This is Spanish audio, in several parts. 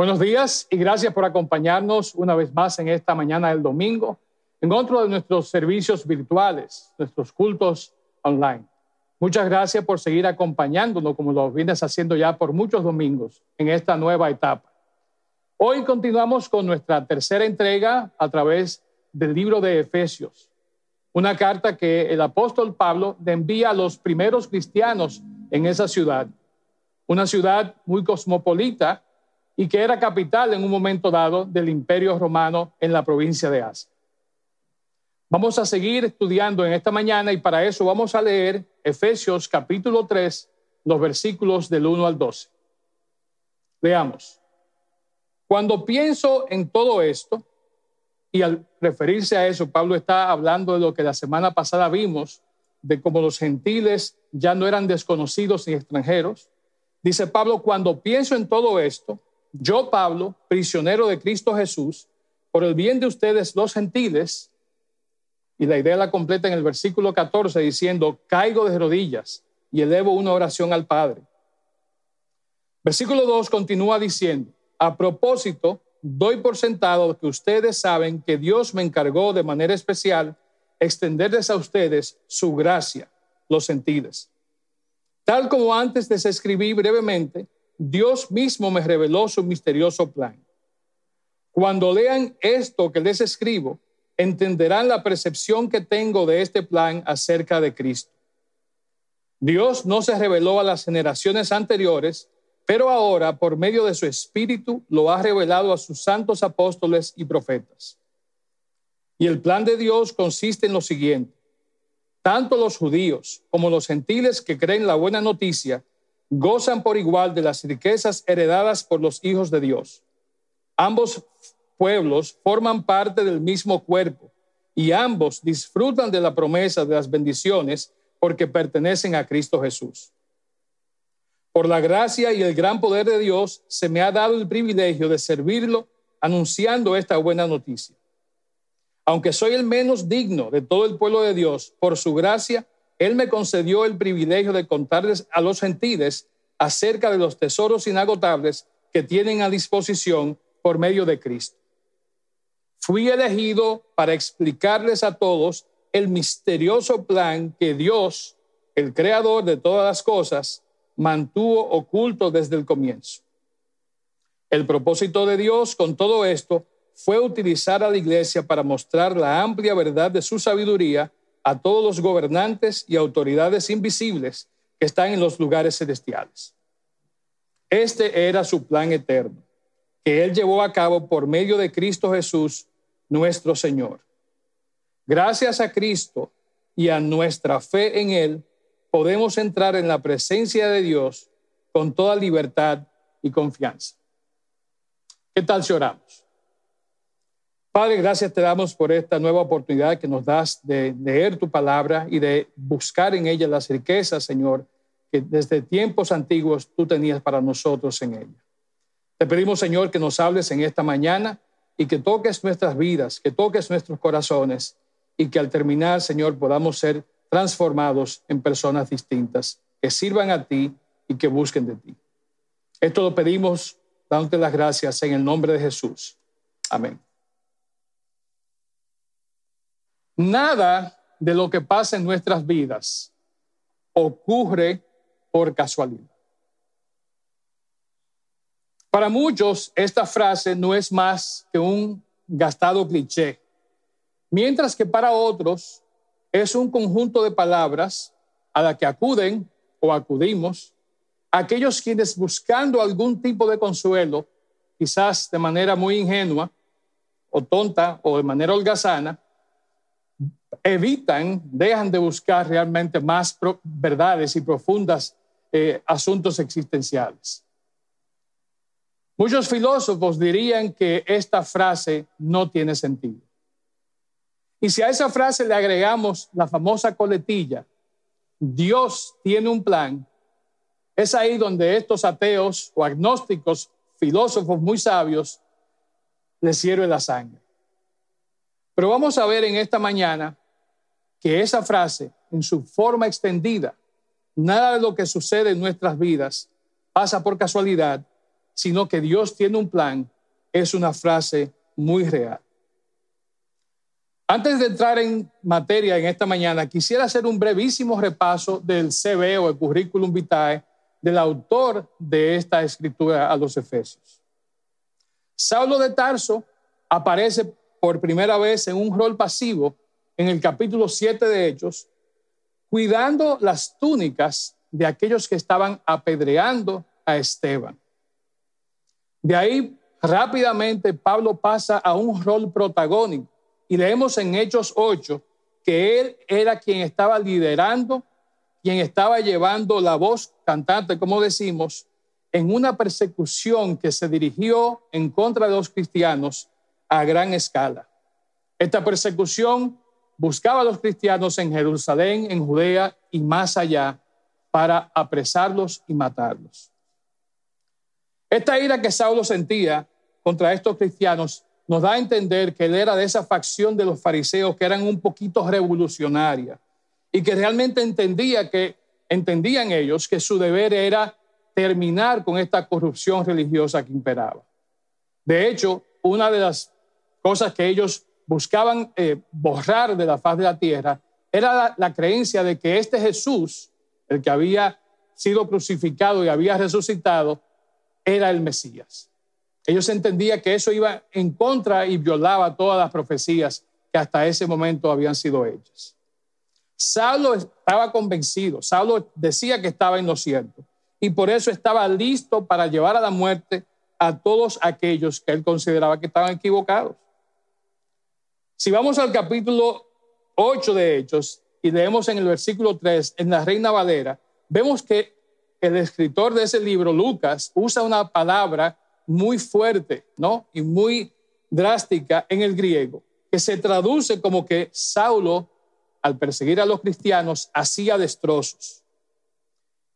Buenos días y gracias por acompañarnos una vez más en esta mañana del domingo en otro de nuestros servicios virtuales, nuestros cultos online. Muchas gracias por seguir acompañándonos como lo vienes haciendo ya por muchos domingos en esta nueva etapa. Hoy continuamos con nuestra tercera entrega a través del libro de Efesios, una carta que el apóstol Pablo envía a los primeros cristianos en esa ciudad, una ciudad muy cosmopolita y que era capital en un momento dado del imperio romano en la provincia de Asia. Vamos a seguir estudiando en esta mañana y para eso vamos a leer Efesios capítulo 3, los versículos del 1 al 12. Veamos. Cuando pienso en todo esto, y al referirse a eso, Pablo está hablando de lo que la semana pasada vimos, de cómo los gentiles ya no eran desconocidos ni extranjeros. Dice Pablo, cuando pienso en todo esto, yo, Pablo, prisionero de Cristo Jesús, por el bien de ustedes los gentiles, y la idea la completa en el versículo 14 diciendo, caigo de rodillas y elevo una oración al Padre. Versículo 2 continúa diciendo, a propósito, doy por sentado que ustedes saben que Dios me encargó de manera especial extenderles a ustedes su gracia, los sentidos. Tal como antes les escribí brevemente, Dios mismo me reveló su misterioso plan. Cuando lean esto que les escribo, entenderán la percepción que tengo de este plan acerca de Cristo. Dios no se reveló a las generaciones anteriores, pero ahora, por medio de su Espíritu, lo ha revelado a sus santos apóstoles y profetas. Y el plan de Dios consiste en lo siguiente. Tanto los judíos como los gentiles que creen la buena noticia gozan por igual de las riquezas heredadas por los hijos de Dios. Ambos pueblos forman parte del mismo cuerpo y ambos disfrutan de la promesa de las bendiciones porque pertenecen a Cristo Jesús. Por la gracia y el gran poder de Dios, se me ha dado el privilegio de servirlo anunciando esta buena noticia. Aunque soy el menos digno de todo el pueblo de Dios, por su gracia, Él me concedió el privilegio de contarles a los gentiles acerca de los tesoros inagotables que tienen a disposición por medio de Cristo. Fui elegido para explicarles a todos el misterioso plan que Dios, el creador de todas las cosas, mantuvo oculto desde el comienzo. El propósito de Dios con todo esto fue utilizar a la iglesia para mostrar la amplia verdad de su sabiduría a todos los gobernantes y autoridades invisibles que están en los lugares celestiales. Este era su plan eterno, que él llevó a cabo por medio de Cristo Jesús, nuestro Señor. Gracias a Cristo y a nuestra fe en él, podemos entrar en la presencia de Dios con toda libertad y confianza. ¿Qué tal si oramos? Padre, gracias te damos por esta nueva oportunidad que nos das de leer tu palabra y de buscar en ella las riquezas, Señor, que desde tiempos antiguos tú tenías para nosotros en ella. Te pedimos, Señor, que nos hables en esta mañana y que toques nuestras vidas, que toques nuestros corazones y que al terminar, Señor, podamos ser transformados en personas distintas, que sirvan a ti y que busquen de ti. Esto lo pedimos dándote las gracias en el nombre de Jesús. Amén. Nada de lo que pasa en nuestras vidas ocurre por casualidad. Para muchos, esta frase no es más que un gastado cliché, mientras que para otros es un conjunto de palabras a la que acuden o acudimos aquellos quienes buscando algún tipo de consuelo, quizás de manera muy ingenua o tonta o de manera holgazana, evitan, dejan de buscar realmente más verdades y profundas eh, asuntos existenciales. Muchos filósofos dirían que esta frase no tiene sentido. Y si a esa frase le agregamos la famosa coletilla, Dios tiene un plan, es ahí donde estos ateos o agnósticos, filósofos muy sabios, les sirve la sangre. Pero vamos a ver en esta mañana que esa frase, en su forma extendida, nada de lo que sucede en nuestras vidas pasa por casualidad, sino que Dios tiene un plan, es una frase muy real. Antes de entrar en materia en esta mañana, quisiera hacer un brevísimo repaso del CV o el currículum vitae del autor de esta escritura a los Efesios. Saulo de Tarso aparece por primera vez en un rol pasivo en el capítulo 7 de Hechos, cuidando las túnicas de aquellos que estaban apedreando a Esteban. De ahí rápidamente Pablo pasa a un rol protagónico y leemos en Hechos 8 que él era quien estaba liderando, quien estaba llevando la voz cantante, como decimos, en una persecución que se dirigió en contra de los cristianos a gran escala. Esta persecución buscaba a los cristianos en Jerusalén, en Judea y más allá para apresarlos y matarlos. Esta ira que Saulo sentía contra estos cristianos nos da a entender que él era de esa facción de los fariseos que eran un poquito revolucionaria y que realmente entendía que entendían ellos que su deber era terminar con esta corrupción religiosa que imperaba. De hecho, una de las cosas que ellos buscaban eh, borrar de la faz de la tierra era la creencia de que este Jesús, el que había sido crucificado y había resucitado, era el Mesías. Ellos entendían que eso iba en contra y violaba todas las profecías que hasta ese momento habían sido hechas. Saulo estaba convencido, Saulo decía que estaba en lo cierto y por eso estaba listo para llevar a la muerte a todos aquellos que él consideraba que estaban equivocados. Si vamos al capítulo 8 de Hechos y leemos en el versículo 3 en la Reina Valera, vemos que el escritor de ese libro, Lucas, usa una palabra muy fuerte, ¿no? Y muy drástica en el griego, que se traduce como que Saulo, al perseguir a los cristianos, hacía destrozos.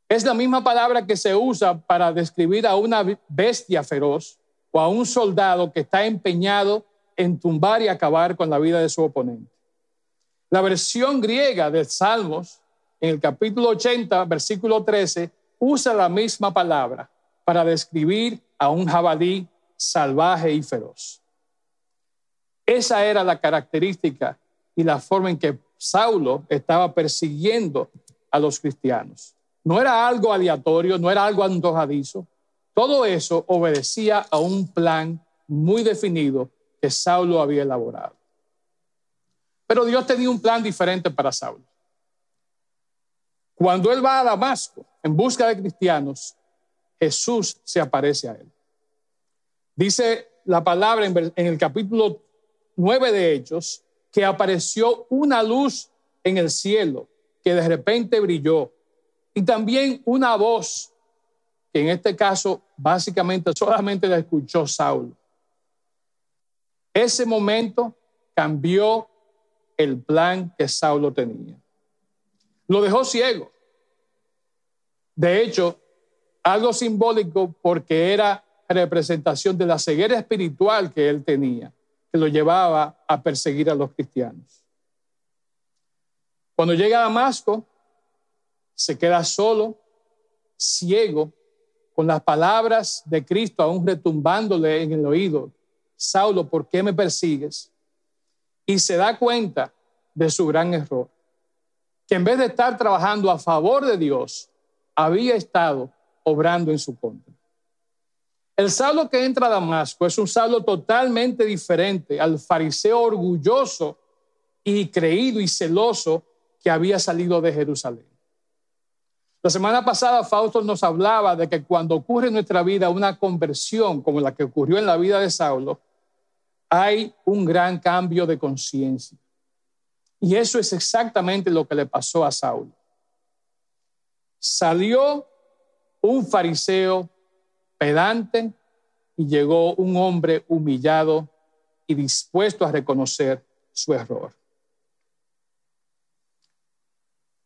Es la misma palabra que se usa para describir a una bestia feroz o a un soldado que está empeñado en tumbar y acabar con la vida de su oponente. La versión griega de Salmos, en el capítulo 80, versículo 13, usa la misma palabra para describir a un jabalí salvaje y feroz. Esa era la característica y la forma en que Saulo estaba persiguiendo a los cristianos. No era algo aleatorio, no era algo antojadizo. Todo eso obedecía a un plan muy definido que Saulo había elaborado. Pero Dios tenía un plan diferente para Saulo. Cuando él va a Damasco en busca de cristianos, Jesús se aparece a él. Dice la palabra en el capítulo 9 de Hechos que apareció una luz en el cielo que de repente brilló y también una voz que en este caso básicamente solamente la escuchó Saulo. Ese momento cambió el plan que Saulo tenía. Lo dejó ciego. De hecho, algo simbólico porque era representación de la ceguera espiritual que él tenía, que lo llevaba a perseguir a los cristianos. Cuando llega a Damasco, se queda solo, ciego, con las palabras de Cristo aún retumbándole en el oído. Saulo, ¿por qué me persigues? Y se da cuenta de su gran error que en vez de estar trabajando a favor de Dios, había estado obrando en su contra. El Saulo que entra a Damasco es un Saulo totalmente diferente al fariseo orgulloso y creído y celoso que había salido de Jerusalén. La semana pasada Fausto nos hablaba de que cuando ocurre en nuestra vida una conversión como la que ocurrió en la vida de Saulo, hay un gran cambio de conciencia. Y eso es exactamente lo que le pasó a Saulo. Salió un fariseo pedante y llegó un hombre humillado y dispuesto a reconocer su error.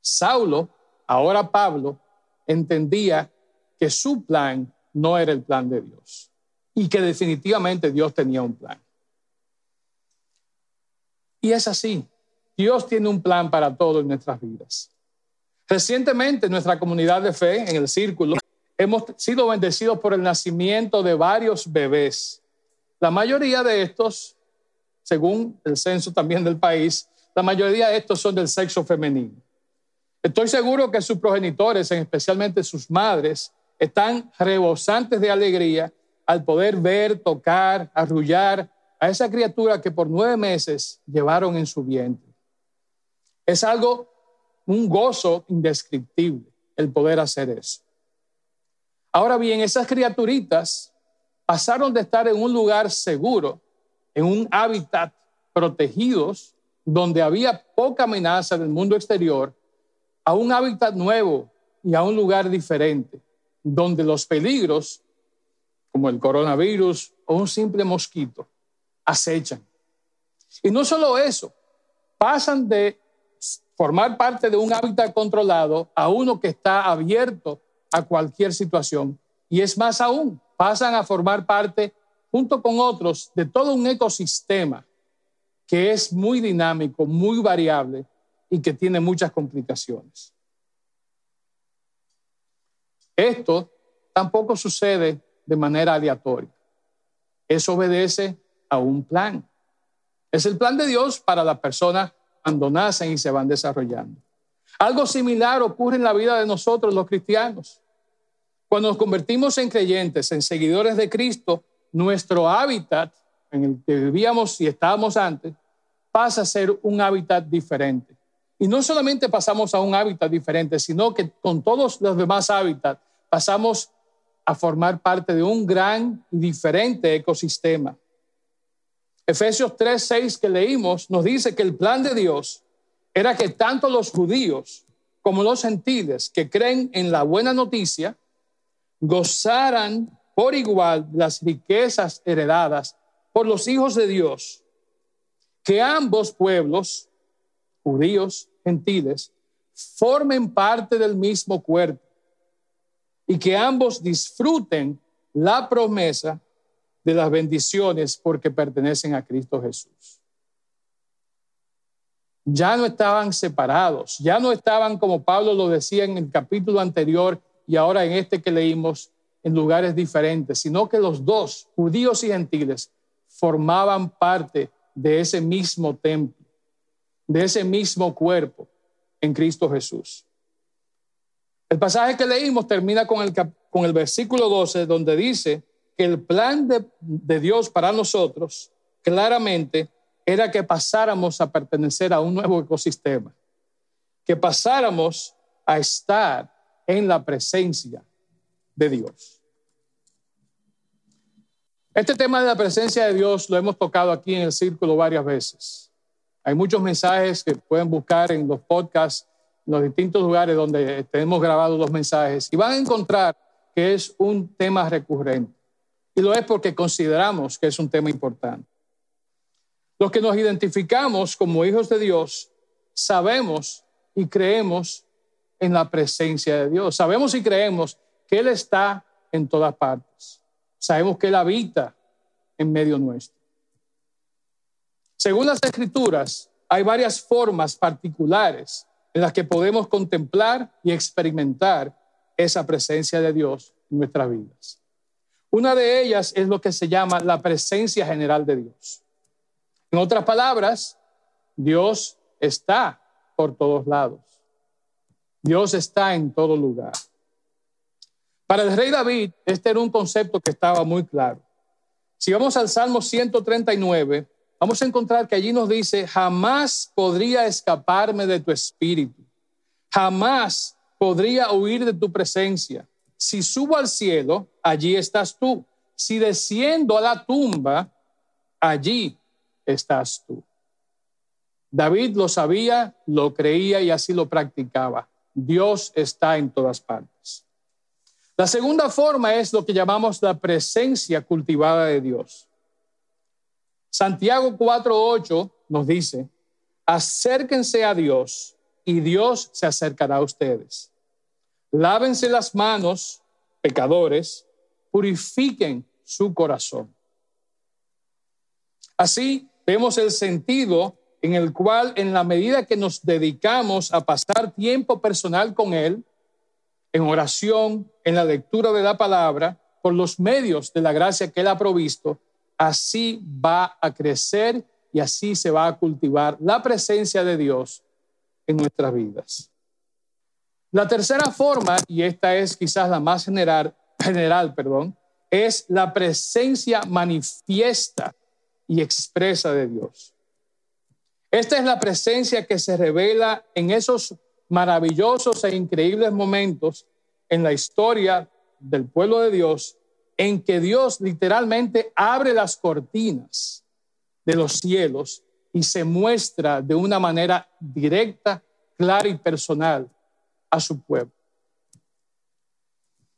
Saulo, ahora Pablo, entendía que su plan no era el plan de Dios y que definitivamente Dios tenía un plan. Y es así. Dios tiene un plan para todo en nuestras vidas. Recientemente, nuestra comunidad de fe, en el círculo, hemos sido bendecidos por el nacimiento de varios bebés. La mayoría de estos, según el censo también del país, la mayoría de estos son del sexo femenino. Estoy seguro que sus progenitores, especialmente sus madres, están rebosantes de alegría al poder ver, tocar, arrullar a esa criatura que por nueve meses llevaron en su vientre. Es algo, un gozo indescriptible el poder hacer eso. Ahora bien, esas criaturitas pasaron de estar en un lugar seguro, en un hábitat protegidos, donde había poca amenaza del mundo exterior, a un hábitat nuevo y a un lugar diferente, donde los peligros, como el coronavirus o un simple mosquito, acechan. Y no solo eso, pasan de formar parte de un hábitat controlado a uno que está abierto a cualquier situación. Y es más aún, pasan a formar parte, junto con otros, de todo un ecosistema que es muy dinámico, muy variable y que tiene muchas complicaciones. Esto tampoco sucede de manera aleatoria. Eso obedece a un plan. Es el plan de Dios para las personas cuando nacen y se van desarrollando. Algo similar ocurre en la vida de nosotros los cristianos. Cuando nos convertimos en creyentes, en seguidores de Cristo, nuestro hábitat en el que vivíamos y estábamos antes pasa a ser un hábitat diferente. Y no solamente pasamos a un hábitat diferente, sino que con todos los demás hábitats pasamos a formar parte de un gran y diferente ecosistema. Efesios 3, 6 que leímos nos dice que el plan de Dios era que tanto los judíos como los gentiles que creen en la buena noticia gozaran por igual las riquezas heredadas por los hijos de Dios, que ambos pueblos, judíos, gentiles, formen parte del mismo cuerpo y que ambos disfruten la promesa de las bendiciones porque pertenecen a Cristo Jesús. Ya no estaban separados, ya no estaban como Pablo lo decía en el capítulo anterior y ahora en este que leímos en lugares diferentes, sino que los dos, judíos y gentiles, formaban parte de ese mismo templo, de ese mismo cuerpo en Cristo Jesús. El pasaje que leímos termina con el, con el versículo 12, donde dice el plan de, de Dios para nosotros claramente era que pasáramos a pertenecer a un nuevo ecosistema, que pasáramos a estar en la presencia de Dios. Este tema de la presencia de Dios lo hemos tocado aquí en el círculo varias veces. Hay muchos mensajes que pueden buscar en los podcasts los distintos lugares donde tenemos grabados los mensajes y van a encontrar que es un tema recurrente. Y lo es porque consideramos que es un tema importante. Los que nos identificamos como hijos de Dios sabemos y creemos en la presencia de Dios. Sabemos y creemos que Él está en todas partes. Sabemos que Él habita en medio nuestro. Según las escrituras, hay varias formas particulares en las que podemos contemplar y experimentar esa presencia de Dios en nuestras vidas. Una de ellas es lo que se llama la presencia general de Dios. En otras palabras, Dios está por todos lados. Dios está en todo lugar. Para el rey David, este era un concepto que estaba muy claro. Si vamos al Salmo 139, vamos a encontrar que allí nos dice, jamás podría escaparme de tu espíritu, jamás podría huir de tu presencia. Si subo al cielo, allí estás tú. Si desciendo a la tumba, allí estás tú. David lo sabía, lo creía y así lo practicaba. Dios está en todas partes. La segunda forma es lo que llamamos la presencia cultivada de Dios. Santiago 4.8 nos dice, acérquense a Dios y Dios se acercará a ustedes. Lávense las manos, pecadores, purifiquen su corazón. Así vemos el sentido en el cual en la medida que nos dedicamos a pasar tiempo personal con Él, en oración, en la lectura de la palabra, por los medios de la gracia que Él ha provisto, así va a crecer y así se va a cultivar la presencia de Dios en nuestras vidas. La tercera forma, y esta es quizás la más general, general perdón, es la presencia manifiesta y expresa de Dios. Esta es la presencia que se revela en esos maravillosos e increíbles momentos en la historia del pueblo de Dios en que Dios literalmente abre las cortinas de los cielos y se muestra de una manera directa, clara y personal a su pueblo.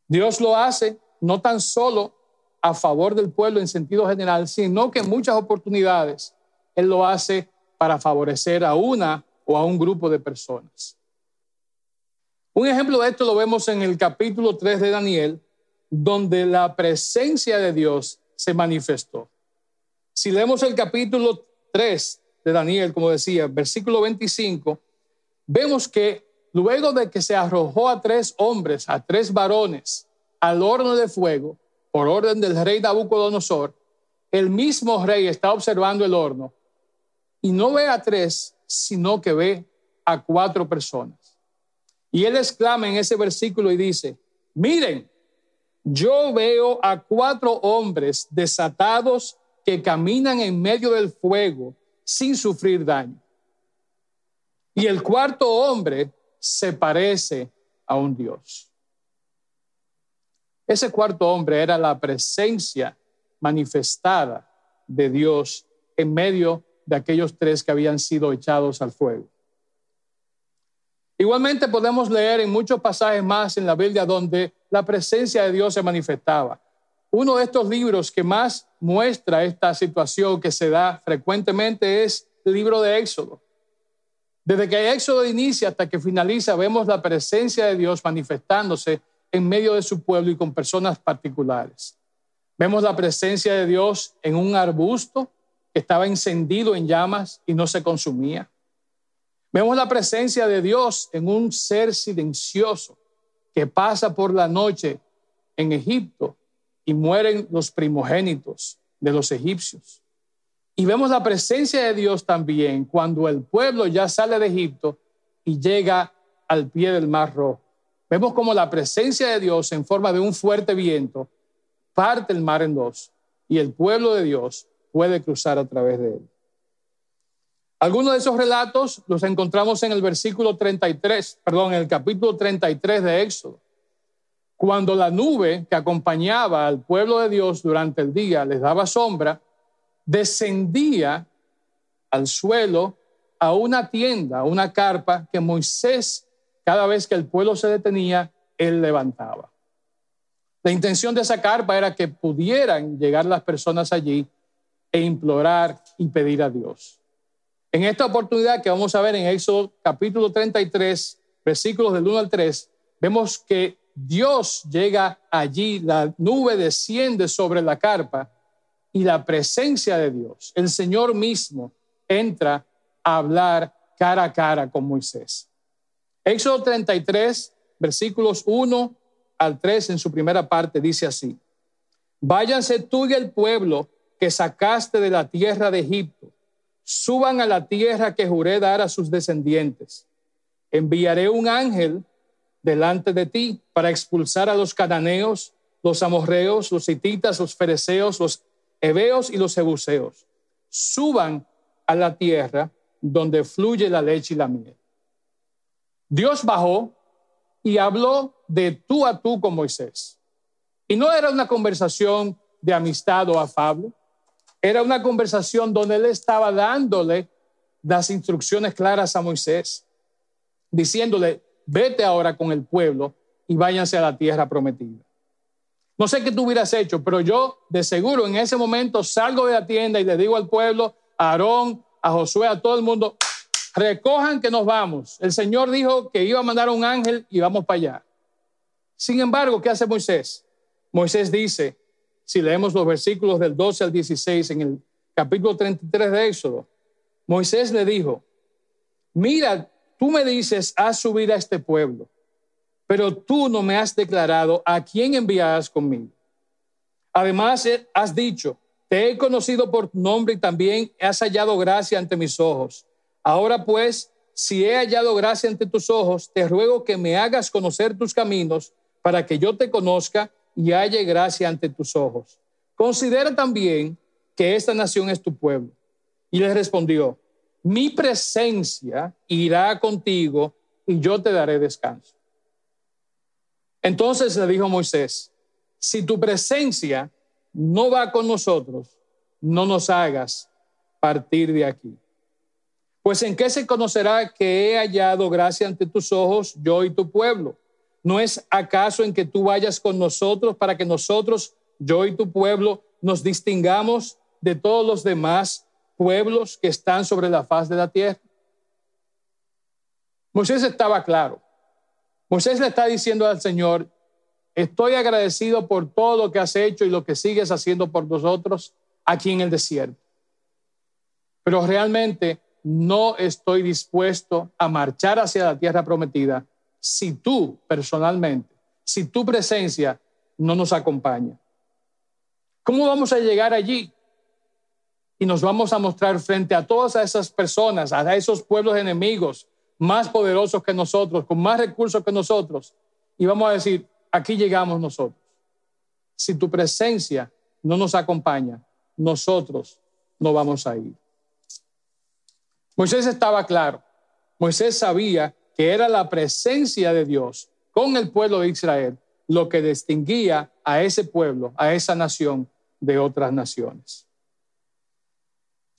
Dios lo hace no tan solo a favor del pueblo en sentido general, sino que en muchas oportunidades Él lo hace para favorecer a una o a un grupo de personas. Un ejemplo de esto lo vemos en el capítulo 3 de Daniel, donde la presencia de Dios se manifestó. Si leemos el capítulo 3 de Daniel, como decía, versículo 25, vemos que luego de que se arrojó a tres hombres, a tres varones, al horno de fuego, por orden del rey Nabucodonosor, el mismo rey está observando el horno y no ve a tres, sino que ve a cuatro personas. Y él exclama en ese versículo y dice, miren, yo veo a cuatro hombres desatados que caminan en medio del fuego sin sufrir daño. Y el cuarto hombre se parece a un Dios. Ese cuarto hombre era la presencia manifestada de Dios en medio de aquellos tres que habían sido echados al fuego. Igualmente podemos leer en muchos pasajes más en la Biblia donde la presencia de Dios se manifestaba. Uno de estos libros que más muestra esta situación que se da frecuentemente es el libro de Éxodo. Desde que Éxodo inicia hasta que finaliza, vemos la presencia de Dios manifestándose en medio de su pueblo y con personas particulares. Vemos la presencia de Dios en un arbusto que estaba encendido en llamas y no se consumía. Vemos la presencia de Dios en un ser silencioso que pasa por la noche en Egipto y mueren los primogénitos de los egipcios. Y vemos la presencia de Dios también cuando el pueblo ya sale de Egipto y llega al pie del Mar Rojo. Vemos como la presencia de Dios en forma de un fuerte viento parte el mar en dos y el pueblo de Dios puede cruzar a través de él. Algunos de esos relatos los encontramos en el versículo 33, perdón, en el capítulo 33 de Éxodo. Cuando la nube que acompañaba al pueblo de Dios durante el día les daba sombra, descendía al suelo a una tienda, una carpa que Moisés, cada vez que el pueblo se detenía, él levantaba. La intención de esa carpa era que pudieran llegar las personas allí e implorar y pedir a Dios. En esta oportunidad que vamos a ver en Éxodo capítulo 33, versículos del 1 al 3, vemos que Dios llega allí, la nube desciende sobre la carpa y la presencia de Dios, el Señor mismo, entra a hablar cara a cara con Moisés. Éxodo 33, versículos 1 al 3 en su primera parte dice así, váyanse tú y el pueblo que sacaste de la tierra de Egipto suban a la tierra que juré dar a sus descendientes. Enviaré un ángel delante de ti para expulsar a los cananeos, los amorreos, los hititas, los fereceos, los heveos y los jebuseos. Suban a la tierra donde fluye la leche y la miel. Dios bajó y habló de tú a tú con Moisés. Y no era una conversación de amistad o afable, era una conversación donde él estaba dándole las instrucciones claras a Moisés, diciéndole, vete ahora con el pueblo y váyanse a la tierra prometida. No sé qué tú hubieras hecho, pero yo de seguro en ese momento salgo de la tienda y le digo al pueblo, a Aarón, a Josué, a todo el mundo, recojan que nos vamos. El Señor dijo que iba a mandar un ángel y vamos para allá. Sin embargo, ¿qué hace Moisés? Moisés dice, si leemos los versículos del 12 al 16 en el capítulo 33 de Éxodo, Moisés le dijo, mira, tú me dices, haz subir a este pueblo, pero tú no me has declarado a quién enviarás conmigo. Además, eh, has dicho, te he conocido por nombre y también has hallado gracia ante mis ojos. Ahora pues, si he hallado gracia ante tus ojos, te ruego que me hagas conocer tus caminos para que yo te conozca y halle gracia ante tus ojos. Considera también que esta nación es tu pueblo. Y le respondió, mi presencia irá contigo y yo te daré descanso. Entonces le dijo Moisés, si tu presencia no va con nosotros, no nos hagas partir de aquí. Pues en qué se conocerá que he hallado gracia ante tus ojos, yo y tu pueblo. ¿No es acaso en que tú vayas con nosotros para que nosotros, yo y tu pueblo, nos distingamos de todos los demás pueblos que están sobre la faz de la tierra? Moisés estaba claro. Moisés le está diciendo al Señor, estoy agradecido por todo lo que has hecho y lo que sigues haciendo por nosotros aquí en el desierto. Pero realmente no estoy dispuesto a marchar hacia la tierra prometida si tú personalmente, si tu presencia no nos acompaña. ¿Cómo vamos a llegar allí? Y nos vamos a mostrar frente a todas esas personas, a esos pueblos enemigos, más poderosos que nosotros, con más recursos que nosotros, y vamos a decir, aquí llegamos nosotros. Si tu presencia no nos acompaña, nosotros no vamos a ir. Moisés estaba claro. Moisés sabía que era la presencia de Dios con el pueblo de Israel lo que distinguía a ese pueblo, a esa nación de otras naciones.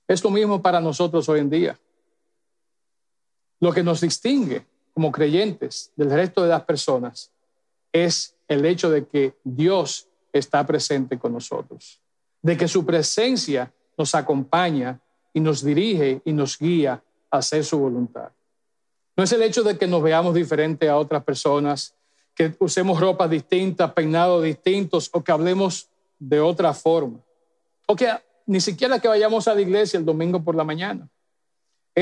Es lo mismo para nosotros hoy en día. Lo que nos distingue como creyentes del resto de las personas es el hecho de que Dios está presente con nosotros, de que su presencia nos acompaña y nos dirige y nos guía a hacer su voluntad. No es el hecho de que nos veamos diferente a otras personas, que usemos ropas distintas, peinados distintos o que hablemos de otra forma, o que ni siquiera que vayamos a la iglesia el domingo por la mañana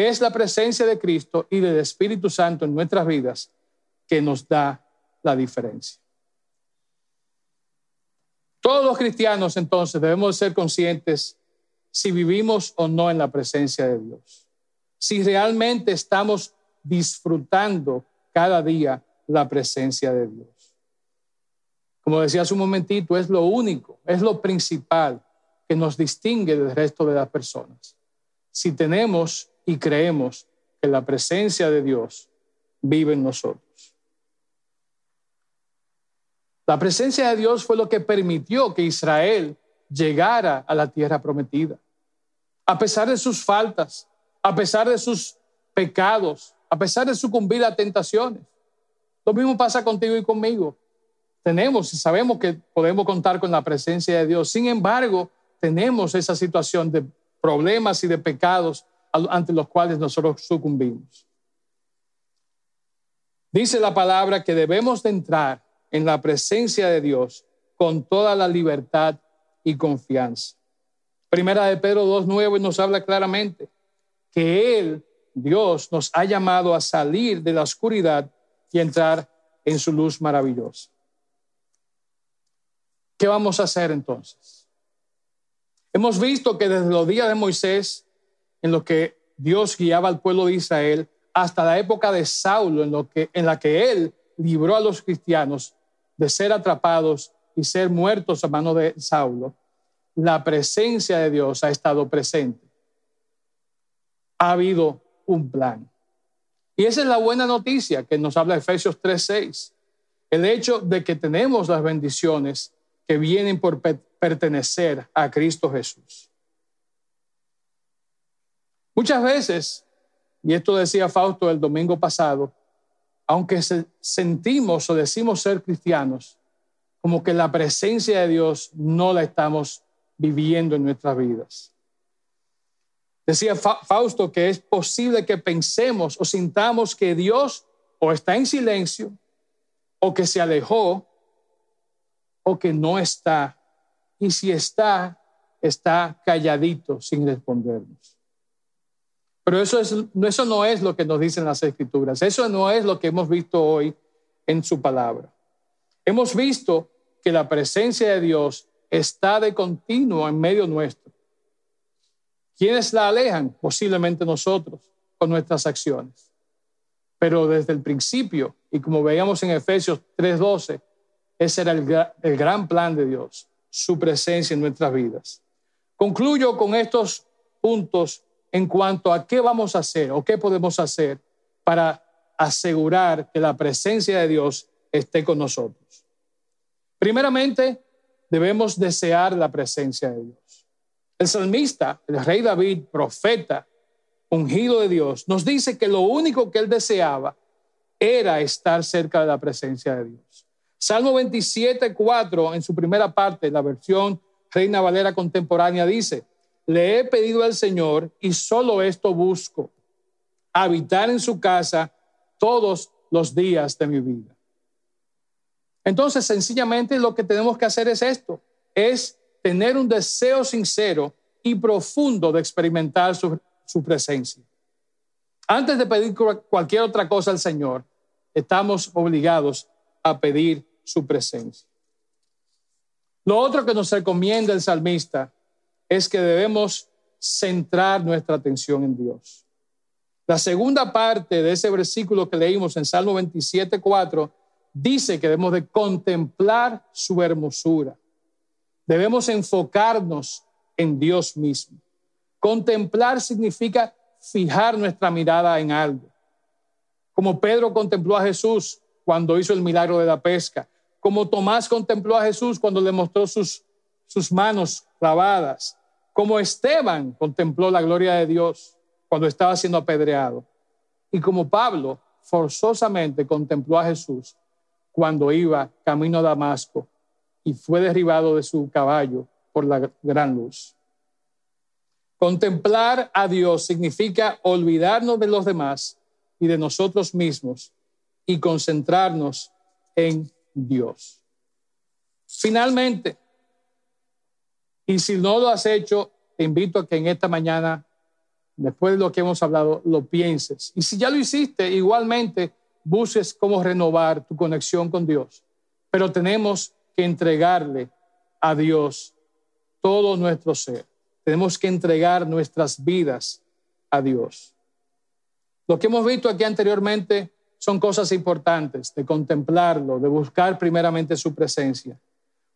es la presencia de Cristo y del Espíritu Santo en nuestras vidas que nos da la diferencia. Todos los cristianos entonces debemos ser conscientes si vivimos o no en la presencia de Dios, si realmente estamos disfrutando cada día la presencia de Dios. Como decía hace un momentito, es lo único, es lo principal que nos distingue del resto de las personas. Si tenemos y creemos que la presencia de Dios vive en nosotros. La presencia de Dios fue lo que permitió que Israel llegara a la tierra prometida. A pesar de sus faltas, a pesar de sus pecados, a pesar de sucumbir a tentaciones. Lo mismo pasa contigo y conmigo. Tenemos y sabemos que podemos contar con la presencia de Dios. Sin embargo, tenemos esa situación de problemas y de pecados ante los cuales nosotros sucumbimos. Dice la palabra que debemos de entrar en la presencia de Dios con toda la libertad y confianza. Primera de Pedro 2.9 nos habla claramente que Él, Dios, nos ha llamado a salir de la oscuridad y entrar en su luz maravillosa. ¿Qué vamos a hacer entonces? Hemos visto que desde los días de Moisés en lo que Dios guiaba al pueblo de Israel hasta la época de Saulo, en, lo que, en la que él libró a los cristianos de ser atrapados y ser muertos a mano de Saulo, la presencia de Dios ha estado presente. Ha habido un plan. Y esa es la buena noticia que nos habla Efesios 3:6. El hecho de que tenemos las bendiciones que vienen por pertenecer a Cristo Jesús. Muchas veces, y esto decía Fausto el domingo pasado, aunque sentimos o decimos ser cristianos, como que la presencia de Dios no la estamos viviendo en nuestras vidas. Decía Fausto que es posible que pensemos o sintamos que Dios o está en silencio, o que se alejó, o que no está. Y si está, está calladito sin respondernos. Pero eso, es, eso no es lo que nos dicen las escrituras. Eso no es lo que hemos visto hoy en su palabra. Hemos visto que la presencia de Dios está de continuo en medio nuestro. ¿Quiénes la alejan? Posiblemente nosotros con nuestras acciones. Pero desde el principio, y como veíamos en Efesios 3:12, ese era el, el gran plan de Dios, su presencia en nuestras vidas. Concluyo con estos puntos en cuanto a qué vamos a hacer o qué podemos hacer para asegurar que la presencia de Dios esté con nosotros. Primeramente, debemos desear la presencia de Dios. El salmista, el rey David, profeta, ungido de Dios, nos dice que lo único que él deseaba era estar cerca de la presencia de Dios. Salmo 27, 4, en su primera parte, la versión Reina Valera contemporánea, dice, le he pedido al Señor y solo esto busco, habitar en su casa todos los días de mi vida. Entonces, sencillamente lo que tenemos que hacer es esto, es tener un deseo sincero y profundo de experimentar su, su presencia. Antes de pedir cualquier otra cosa al Señor, estamos obligados a pedir su presencia. Lo otro que nos recomienda el salmista es que debemos centrar nuestra atención en Dios. La segunda parte de ese versículo que leímos en Salmo 27, 4, dice que debemos de contemplar su hermosura. Debemos enfocarnos en Dios mismo. Contemplar significa fijar nuestra mirada en algo. Como Pedro contempló a Jesús cuando hizo el milagro de la pesca. Como Tomás contempló a Jesús cuando le mostró sus, sus manos clavadas como Esteban contempló la gloria de Dios cuando estaba siendo apedreado, y como Pablo forzosamente contempló a Jesús cuando iba camino a Damasco y fue derribado de su caballo por la gran luz. Contemplar a Dios significa olvidarnos de los demás y de nosotros mismos y concentrarnos en Dios. Finalmente, y si no lo has hecho, te invito a que en esta mañana, después de lo que hemos hablado, lo pienses. Y si ya lo hiciste, igualmente busques cómo renovar tu conexión con Dios. Pero tenemos que entregarle a Dios todo nuestro ser. Tenemos que entregar nuestras vidas a Dios. Lo que hemos visto aquí anteriormente son cosas importantes, de contemplarlo, de buscar primeramente su presencia.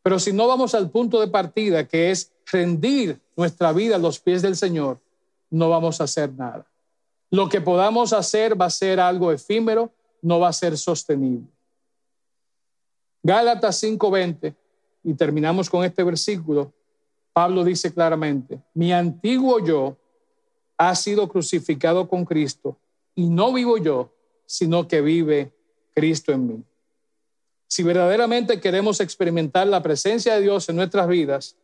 Pero si no vamos al punto de partida, que es rendir nuestra vida a los pies del Señor, no vamos a hacer nada. Lo que podamos hacer va a ser algo efímero, no va a ser sostenible. Gálatas 5:20, y terminamos con este versículo, Pablo dice claramente, mi antiguo yo ha sido crucificado con Cristo y no vivo yo, sino que vive Cristo en mí. Si verdaderamente queremos experimentar la presencia de Dios en nuestras vidas,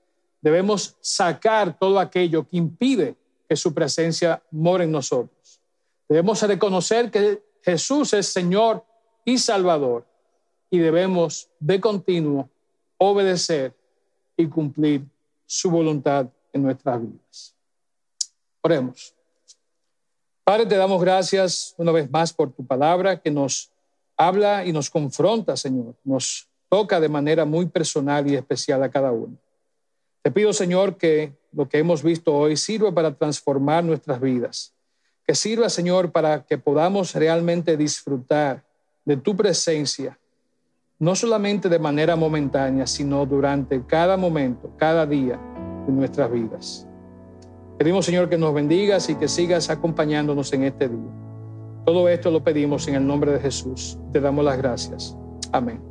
debemos sacar todo aquello que impide que su presencia more en nosotros. Debemos reconocer que Jesús es Señor y Salvador y debemos de continuo obedecer y cumplir su voluntad en nuestras vidas. Oremos. Padre, te damos gracias una vez más por tu palabra que nos habla y nos confronta, Señor. Nos toca de manera muy personal y especial a cada uno. Te pido, Señor, que lo que hemos visto hoy sirva para transformar nuestras vidas. Que sirva, Señor, para que podamos realmente disfrutar de tu presencia, no solamente de manera momentánea, sino durante cada momento, cada día de nuestras vidas. Pedimos, Señor, que nos bendigas y que sigas acompañándonos en este día. Todo esto lo pedimos en el nombre de Jesús. Te damos las gracias. Amén.